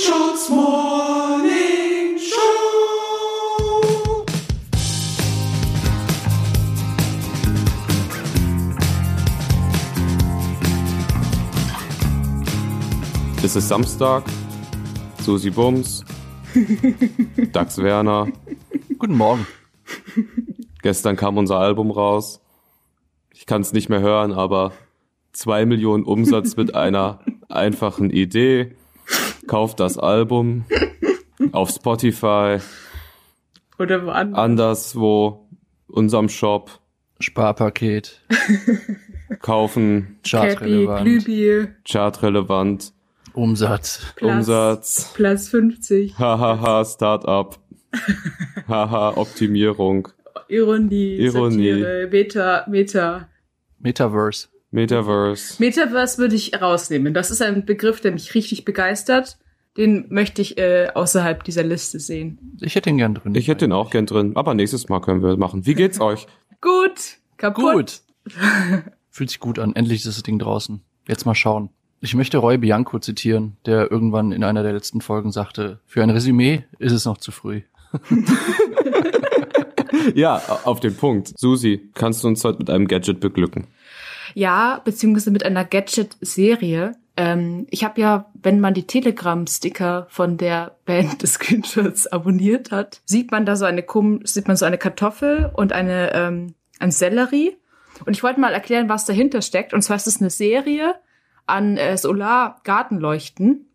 Mundschutz Morning Show. Es ist Samstag. Susi Bums. Dax Werner. Guten Morgen. Gestern kam unser Album raus. Ich kann es nicht mehr hören, aber zwei Millionen Umsatz mit einer einfachen Idee. Kauft das Album auf Spotify, Oder woanders. anderswo, unserem Shop, Sparpaket, kaufen, chartrelevant, chartrelevant, Umsatz. Platz, Umsatz, Platz 50, hahaha, Startup, haha, Optimierung, Ironie, Ironie. Satire, Meta, Meta. Metaverse. Metaverse. Metaverse würde ich rausnehmen. Das ist ein Begriff, der mich richtig begeistert. Den möchte ich äh, außerhalb dieser Liste sehen. Ich hätte ihn gern drin. Ich hätte den auch gern drin, aber nächstes Mal können wir machen. Wie geht's euch? Gut, kaputt. Gut. Fühlt sich gut an. Endlich ist das Ding draußen. Jetzt mal schauen. Ich möchte Roy Bianco zitieren, der irgendwann in einer der letzten Folgen sagte, für ein Resümee ist es noch zu früh. Ja, auf den Punkt. Susi, kannst du uns heute mit einem Gadget beglücken? Ja, beziehungsweise mit einer Gadget-Serie. Ähm, ich habe ja, wenn man die Telegram-Sticker von der Band des Screenshots abonniert hat, sieht man da so eine sieht man so eine Kartoffel und eine ähm, ein Sellerie. Und ich wollte mal erklären, was dahinter steckt. Und zwar ist es eine Serie an äh, Solar-Gartenleuchten.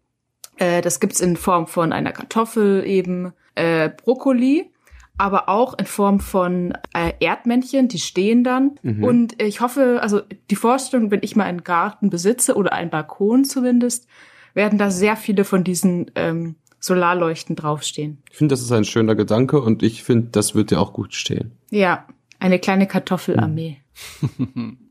Äh, das gibt's in Form von einer Kartoffel eben, äh, Brokkoli, aber auch in Form von äh, Erdmännchen, die stehen dann. Und ich hoffe, also die Vorstellung, wenn ich mal einen Garten besitze oder einen Balkon zumindest, werden da sehr viele von diesen ähm, Solarleuchten draufstehen. Ich finde, das ist ein schöner Gedanke und ich finde, das wird dir auch gut stehen. Ja, eine kleine Kartoffelarmee.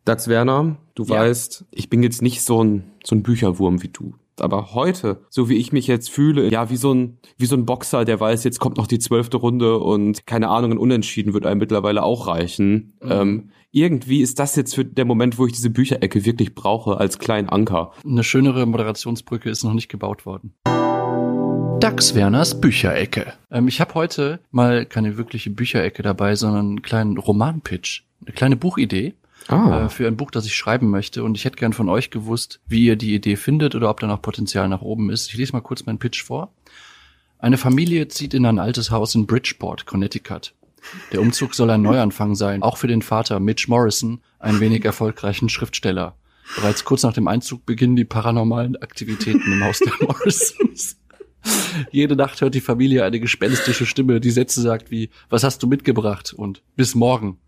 Dax Werner, du Ja. weißt, ich bin jetzt nicht so ein, so ein Bücherwurm wie du. Aber heute, so wie ich mich jetzt fühle, ja, wie so ein, wie so ein Boxer, der weiß, jetzt kommt noch die zwölfte Runde und keine Ahnung, ein Unentschieden wird einem mittlerweile auch reichen. Ähm, irgendwie ist das jetzt für der Moment, wo ich diese Bücherecke wirklich brauche, als kleinen Anker. Eine schönere Moderationsbrücke ist noch nicht gebaut worden. Dax Werners Bücherecke. Ähm, ich habe heute mal keine wirkliche Bücherecke dabei, sondern einen kleinen Romanpitch. Eine kleine Buchidee Ah. äh, für ein Buch, das ich schreiben möchte. Und ich hätte gern von euch gewusst, wie ihr die Idee findet oder ob da noch Potenzial nach oben ist. Ich lese mal kurz meinen Pitch vor. Eine Familie zieht in ein altes Haus in Bridgeport, Connecticut. Der Umzug soll ein Neuanfang sein, auch für den Vater Mitch Morrison, einen wenig erfolgreichen Schriftsteller. Bereits kurz nach dem Einzug beginnen die paranormalen Aktivitäten im Haus der Morrisons. Jede Nacht hört die Familie eine gespenstische Stimme, die Sätze sagt wie, was hast du mitgebracht? und bis morgen.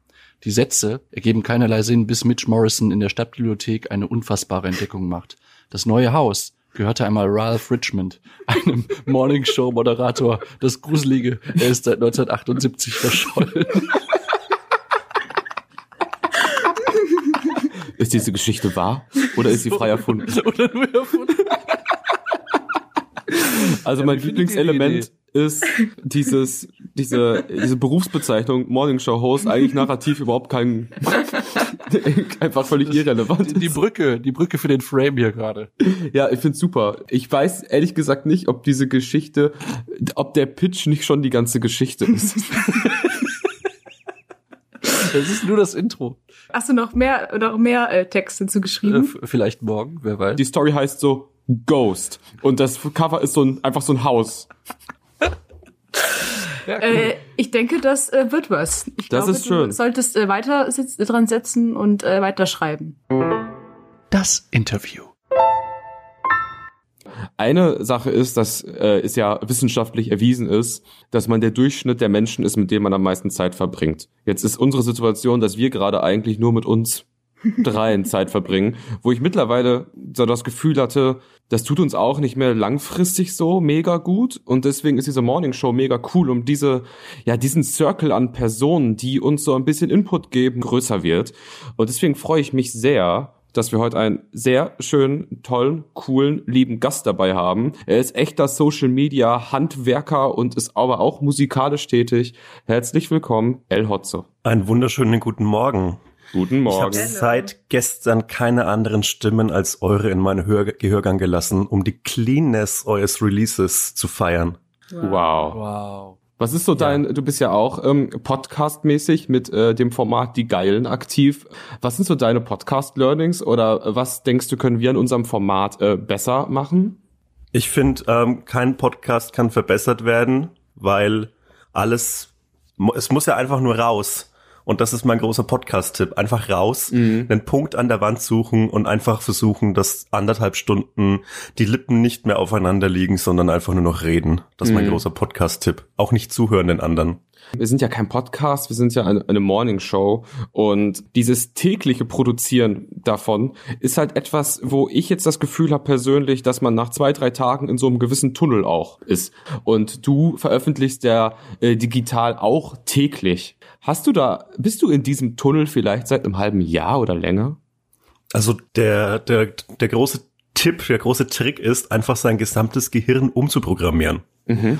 Die Sätze ergeben keinerlei Sinn, bis Mitch Morrison in der Stadtbibliothek eine unfassbare Entdeckung macht. Das neue Haus gehörte einmal Ralph Richmond, einem Morningshow-Moderator. Das Gruselige, er ist seit 1978 verschollen. Ist diese Geschichte wahr oder ist sie frei erfunden? Oder nur erfunden. Also mein Lieblingselement ist dieses, diese, diese Berufsbezeichnung Morning Show Host eigentlich narrativ überhaupt kein, einfach völlig irrelevant. Die, die Brücke, die Brücke für den Frame hier gerade. Ja, ich find's super. Ich weiß ehrlich gesagt nicht, ob diese Geschichte, ob der Pitch nicht schon die ganze Geschichte ist. Das ist nur das Intro. Hast du noch mehr, noch mehr äh, Texte Äh, zugeschrieben? f- vielleicht morgen, wer weiß. Die Story heißt so Ghost und das Cover ist so ein, einfach so ein Haus. Ja, cool. Äh, ich denke, das äh, wird was. Ich Das glaube, ist schön. Du solltest äh, weiter sitz, dran setzen und äh, weiterschreiben. das Interview. Eine Sache ist, dass äh, es ja wissenschaftlich erwiesen ist, dass man der Durchschnitt der Menschen ist, mit denen man am meisten Zeit verbringt. Jetzt ist unsere Situation, dass wir gerade eigentlich nur mit uns dreien Zeit verbringen, wo ich mittlerweile so das Gefühl hatte, das tut uns auch nicht mehr langfristig so mega gut und deswegen ist diese Morning Show mega cool, um diese ja diesen Circle an Personen, die uns so ein bisschen Input geben, größer wird und deswegen freue ich mich sehr, dass wir heute einen sehr schönen, tollen, coolen, lieben Gast dabei haben. Er ist echter Social Media Handwerker und ist aber auch musikalisch tätig. Herzlich willkommen, El Hotzo. Einen wunderschönen guten Morgen. Guten Ich Morgen. habe seit gestern keine anderen Stimmen als eure in meinen Hör Gehörgang gelassen, um die Cleanness eures Releases zu feiern. Wow. Wow. Was ist so dein, du bist ja auch ähm, Podcast-mäßig mit äh, dem Format Die Geilen aktiv. Was sind so deine Podcast-Learnings oder äh, was denkst du, können wir in unserem Format äh, besser machen? Ich finde, ähm, kein Podcast kann verbessert werden, weil alles, es muss ja einfach nur raus. Und das ist mein großer Podcast-Tipp. Einfach raus, einen Punkt an der Wand suchen und einfach versuchen, dass anderthalb Stunden die Lippen nicht mehr aufeinander liegen, sondern einfach nur noch reden. Das ist mein Mhm. großer Podcast-Tipp. Auch nicht zuhören den anderen. Wir sind ja kein Podcast, wir sind ja eine, eine Morning-Show und dieses tägliche Produzieren davon ist halt etwas, wo ich jetzt das Gefühl habe persönlich, dass man nach zwei, drei Tagen in so einem gewissen Tunnel auch ist. Und du veröffentlichst ja äh, digital auch täglich. Hast du da, bist du in diesem Tunnel vielleicht seit einem halben Jahr oder länger? Also der, der, der große Tipp, der große Trick ist, einfach sein gesamtes Gehirn umzuprogrammieren. Mhm.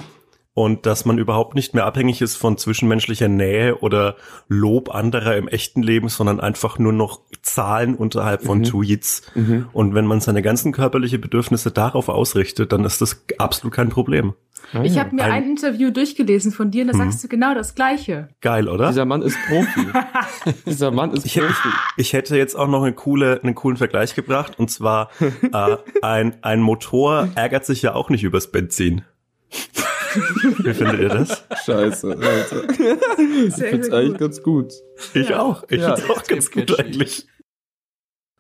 Und dass man überhaupt nicht mehr abhängig ist von zwischenmenschlicher Nähe oder Lob anderer im echten Leben, sondern einfach nur noch Zahlen unterhalb von Mhm. Tweets. Mhm. Und wenn man seine ganzen körperliche Bedürfnisse darauf ausrichtet, dann ist das absolut kein Problem. Ich habe mir Ein- ein, Interview durchgelesen von dir und da Mhm. sagst du genau das Gleiche. Geil, oder? Dieser Mann ist Profi. Dieser Mann ist Ich hätte, Profi. ich hätte jetzt auch noch eine coole, einen coolen Vergleich gebracht. Und zwar, äh, ein, ein Motor ärgert sich ja auch nicht übers Benzin. Wie findet ihr das? Scheiße, Alter. Ich find's sehr eigentlich gut. ganz gut. Ich Ja. auch. Ich Ja, find's auch ganz gut catchy. eigentlich.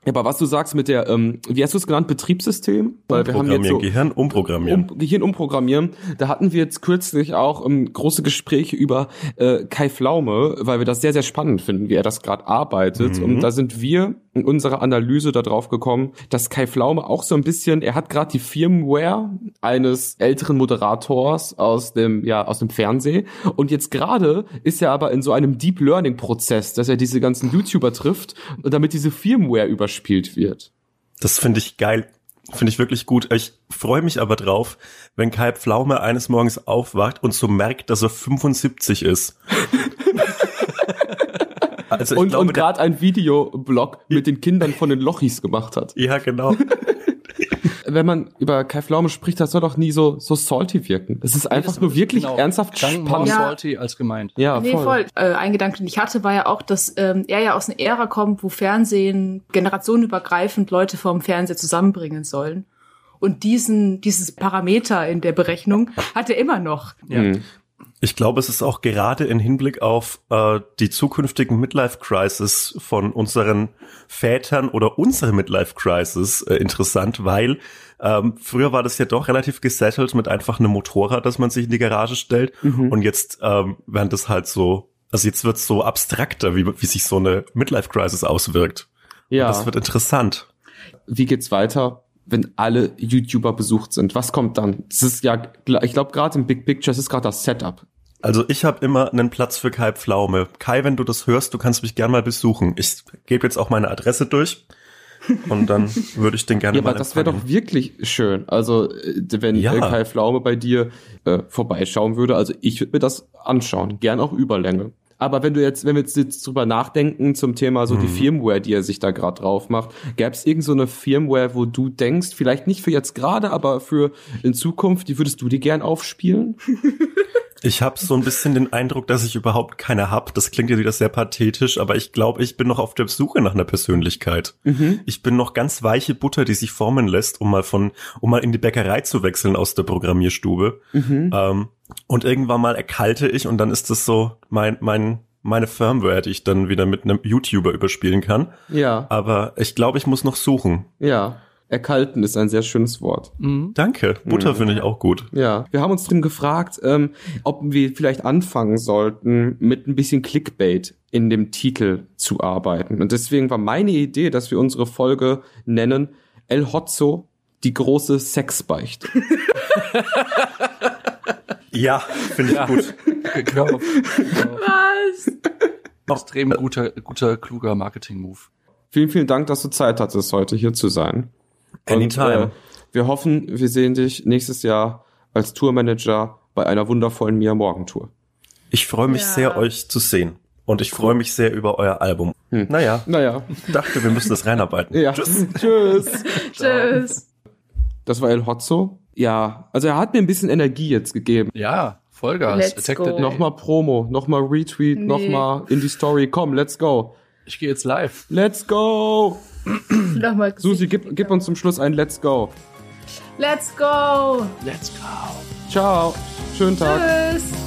Ja, aber was du sagst mit der, ähm, wie hast du es genannt, Betriebssystem? Weil wir haben jetzt Umprogrammieren, so Gehirn umprogrammieren. um, Gehirn umprogrammieren. Da hatten wir jetzt kürzlich auch ähm, große Gespräche über äh, Kai Pflaume, weil wir das sehr, sehr spannend finden, wie er das gerade arbeitet. Mhm. Und da sind wir in unserer Analyse darauf gekommen, dass Kai Pflaume auch so ein bisschen, er hat gerade die Firmware eines älteren Moderators aus dem, ja, aus dem Fernsehen. Und jetzt gerade ist er aber in so einem Deep Learning Prozess, dass er diese ganzen YouTuber trifft und damit diese Firmware überspielt wird. Das finde ich geil. Finde ich wirklich gut. Ich freue mich aber drauf, wenn Kai Pflaume eines Morgens aufwacht und so merkt, dass er 75 ist. also und glaube, und gerade ein Videoblog mit den Kindern von den Lochis gemacht hat. ja genau. Wenn man über Kai Pflaume spricht, das soll doch nie so so salty wirken. Es ist einfach das nur ist wirklich genau. ernsthaft Klang more spannend. Ja. salty als gemeint. Ja, nee, voll. voll. Äh, ein Gedanke, den ich hatte, war ja auch, dass ähm, er ja aus einer Ära kommt, wo Fernsehen generationenübergreifend Leute vom Fernseher zusammenbringen sollen. Und diesen, dieses Parameter in der Berechnung hat er immer noch. Ja. Mhm. Ich glaube, es ist auch gerade in Hinblick auf äh, die zukünftigen Midlife-Crisis von unseren Vätern oder unsere Midlife-Crisis äh, interessant, weil ähm, früher war das ja doch relativ gesettelt mit einfach einem Motorrad, das man sich in die Garage stellt. Mhm. Und jetzt ähm, werden das halt so, also jetzt wird's so abstrakter, wie, wie sich so eine Midlife-Crisis auswirkt. Ja. Das wird interessant. Wie geht's weiter, wenn alle YouTuber besucht sind? Was kommt dann? Das ist ja, ich glaube, gerade im Big Picture, das ist gerade das Setup. Also ich habe immer einen Platz für Kai Pflaume. Kai, wenn du das hörst, du kannst mich gern mal besuchen. Ich gebe jetzt auch meine Adresse durch und dann würde ich den gerne Ja, mal aber das wäre doch wirklich schön. Also, äh, wenn Ja. äh, Kai Pflaume bei dir äh, vorbeischauen würde, also ich würde mir das anschauen, gern auch Überlänge. Aber wenn du jetzt, wenn wir jetzt, drüber nachdenken zum Thema so die Mhm. Firmware, die er sich da gerade drauf macht, gäbe es irgend so eine Firmware, wo du denkst, vielleicht nicht für jetzt gerade, aber für in Zukunft, die würdest du dir gern aufspielen? Ich habe so ein bisschen den Eindruck, dass ich überhaupt keine hab. Das klingt ja wieder sehr pathetisch, aber ich glaube, ich bin noch auf der Suche nach einer Persönlichkeit. Mhm. Ich bin noch ganz weiche Butter, die sich formen lässt, um mal von, um mal in die Bäckerei zu wechseln aus der Programmierstube. Mhm. Ähm, und irgendwann mal erkalte ich und dann ist das so mein, mein, meine Firmware, die ich dann wieder mit einem YouTuber überspielen kann. Ja, Aber ich glaube, ich muss noch suchen. ja. Erkalten ist ein sehr schönes Wort. Mhm. Danke. Butter Mhm. finde ich auch gut. Ja, wir haben uns drin gefragt, ähm, ob wir vielleicht anfangen sollten, mit ein bisschen Clickbait in dem Titel zu arbeiten. Und deswegen war meine Idee, dass wir unsere Folge nennen El Hotzo, die große Sexbeichte. Ja, finde ich gut. Hör auf. Hör auf. Was? Extrem guter, guter, kluger Marketing-Move. vielen, vielen Dank, dass du Zeit hattest, heute hier zu sein. Anytime. Und, äh, wir hoffen, wir sehen dich nächstes Jahr als Tourmanager bei einer wundervollen Mia Morgen Tour. Ich freue mich Ja. sehr, euch zu sehen. Und ich freue mich sehr über euer Album. Naja, Naja, ich dachte, wir müssen das reinarbeiten. ja. Tschüss. Tschüss. Tschüss. Das war El Hotzo. Ja, also er hat mir ein bisschen Energie jetzt gegeben. Ja, Vollgas. Let's Attack go. Nochmal Promo, nochmal Retweet, Nee. nochmal in die Story. Komm, let's go. Ich gehe jetzt live. Let's go. Nochmal Susi, gib, gib uns zum Schluss ein Let's go. Let's go. Let's go. Ciao. Schönen Tag. Tschüss.